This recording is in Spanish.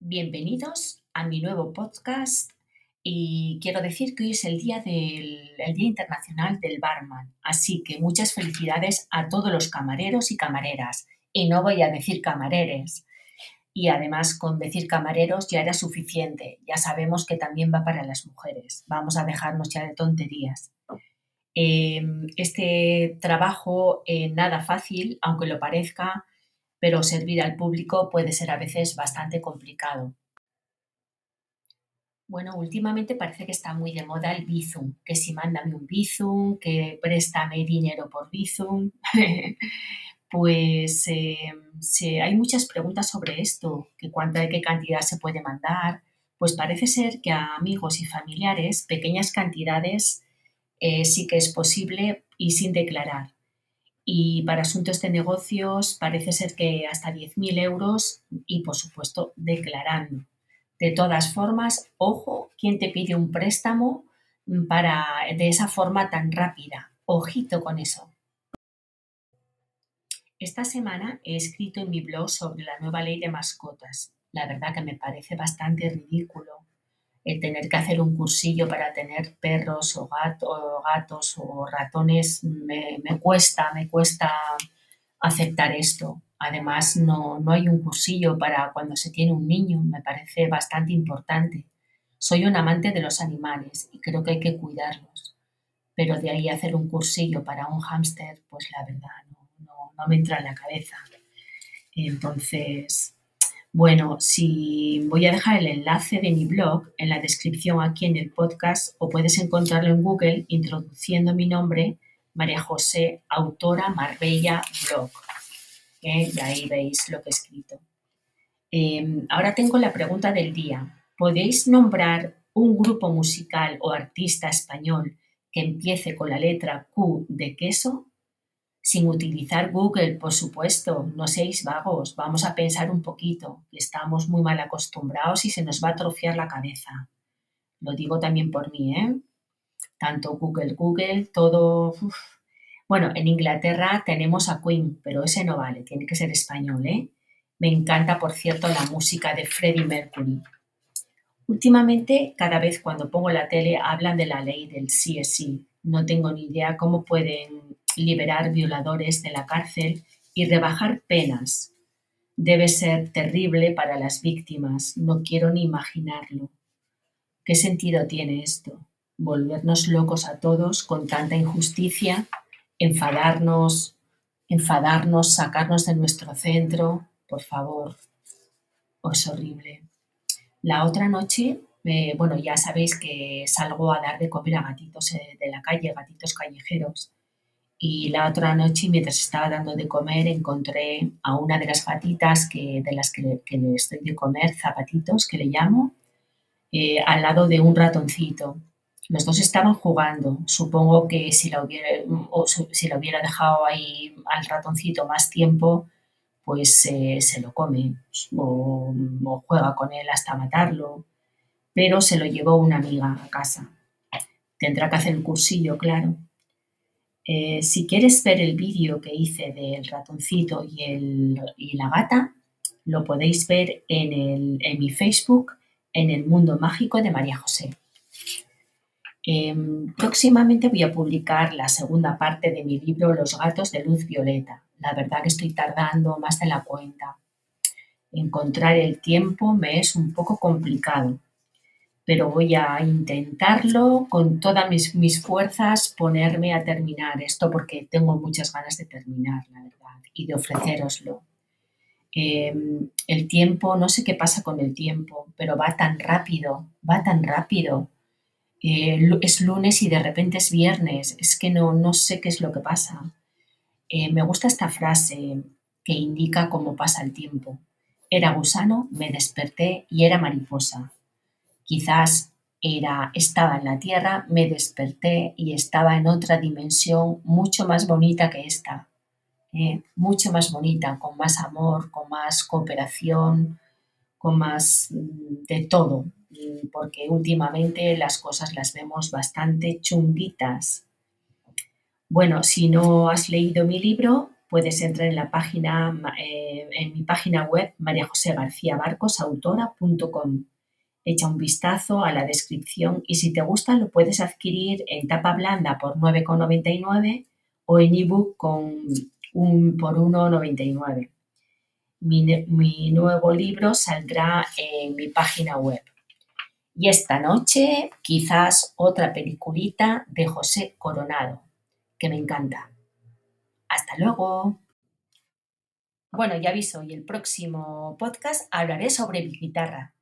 Bienvenidos a mi nuevo podcast y quiero decir que hoy es el día, del, el día Internacional del Barman, así que muchas felicidades a todos los camareros y camareras. Y no voy a decir camareres. Y además con decir camareros ya era suficiente. Ya sabemos que también va para las mujeres. Vamos a dejarnos ya de tonterías. Em, este trabajo eh, nada fácil, aunque lo parezca, pero servir al público puede ser a veces bastante complicado. Bueno, últimamente parece que está muy de moda el Bizum, que si mándame un Bizum, que préstame dinero por Bizum. pues eh, hay muchas preguntas sobre esto, que cuánta, qué cantidad se puede mandar. Pues parece ser que a amigos y familiares pequeñas cantidades eh, sí que es posible y sin declarar. Y para asuntos de negocios parece ser que hasta 10.000 euros y por supuesto declarando. De todas formas, ojo, ¿quién te pide un préstamo para de esa forma tan rápida? Ojito con eso. Esta semana he escrito en mi blog sobre la nueva ley de mascotas. La verdad que me parece bastante ridículo el tener que hacer un cursillo para tener perros o, gatos o ratones. Me, me, cuesta, me cuesta aceptar esto. Además, no, no hay un cursillo para cuando se tiene un niño, me parece bastante importante. Soy un amante de los animales y creo que hay que cuidarlos, pero de ahí hacer un cursillo para un hámster, pues la verdad no, no, me entra en la cabeza. Entonces, bueno, si voy a dejar el enlace de mi blog en la descripción aquí en el podcast o puedes encontrarlo en Google introduciendo mi nombre, María José, autora Marbella Blog. ¿eh? Y ahí veis lo que he escrito. Em, ahora tengo la pregunta del día. ¿Podéis nombrar un grupo musical o artista español que empiece con la letra Q de queso? Sin utilizar Google, por supuesto, no seáis vagos, vamos a pensar un poquito, estamos muy mal acostumbrados y se nos va a atrofiar la cabeza. Lo digo también por mí, ¿eh? Tanto Google, Google, todo... Bueno, en Inglaterra tenemos a Queen, pero ese no vale, tiene que ser español, ¿eh? Me encanta, por cierto, la música de Freddie Mercury. Últimamente, cada vez cuando pongo la tele, hablan de la ley del sí. No tengo ni idea cómo pueden liberar violadores de la cárcel y rebajar penas. Debe ser terrible para las víctimas, no quiero ni imaginarlo. ¿Qué sentido tiene esto? ¿Volvernos locos a todos con tanta injusticia? enfadarnos, enfadarnos, sacarnos de nuestro centro, por favor, es horrible. La otra noche, eh, bueno, ya sabéis que salgo a dar de comer a gatitos eh, de la calle, gatitos callejeros. Y la otra noche, mientras estaba dando de comer, encontré a una de las gatitas que, de las que, le estoy de comer, zapatitos, que le llamo, eh, al lado de un ratoncito. Los dos estaban jugando. Supongo que si la hubiera, dejado ahí al ratoncito más tiempo, pues eh, se lo come o, juega con él hasta matarlo. Pero se lo llevó una amiga a casa. Tendrá que hacer el cursillo, claro. Eh, si quieres ver el vídeo que hice del ratoncito y, el, y la gata, lo podéis ver en, el, en mi Facebook, en el mundo mágico de María José. Em, próximamente voy a publicar la segunda parte de mi libro Los gatos de luz violeta. La verdad que estoy tardando más de la cuenta. Encontrar el tiempo me es un poco complicado, pero voy a intentarlo con todas mis, fuerzas ponerme a terminar esto porque tengo muchas ganas de terminar, la verdad, y de ofreceroslo. Em, el tiempo, no sé qué pasa con el tiempo, pero va tan rápido, va tan rápido eh, es lunes y de repente es viernes, es que no, no sé qué es lo que pasa. Eh, me gusta esta frase que indica cómo pasa el tiempo. Era gusano, me desperté y era mariposa. Quizás era, estaba en la tierra, me desperté y estaba en otra dimensión mucho más bonita que esta. Eh, mucho más bonita, con más amor, con más cooperación, con más mm, de todo, porque últimamente las cosas las vemos bastante chunguitas. Bueno, si no has leído mi libro, puedes entrar en la página, eh, en mi página web mariajosegarciabarcosautora.com. Echa un vistazo a la descripción y si te gusta lo puedes adquirir en tapa blanda por 9,99 o en ebook con un, por 1,99. Mi, mi nuevo libro saldrá en mi página web. Y esta noche quizás otra peliculita de José Coronado, que me encanta. Hasta luego. Bueno, ya aviso, y el próximo podcast hablaré sobre mi guitarra.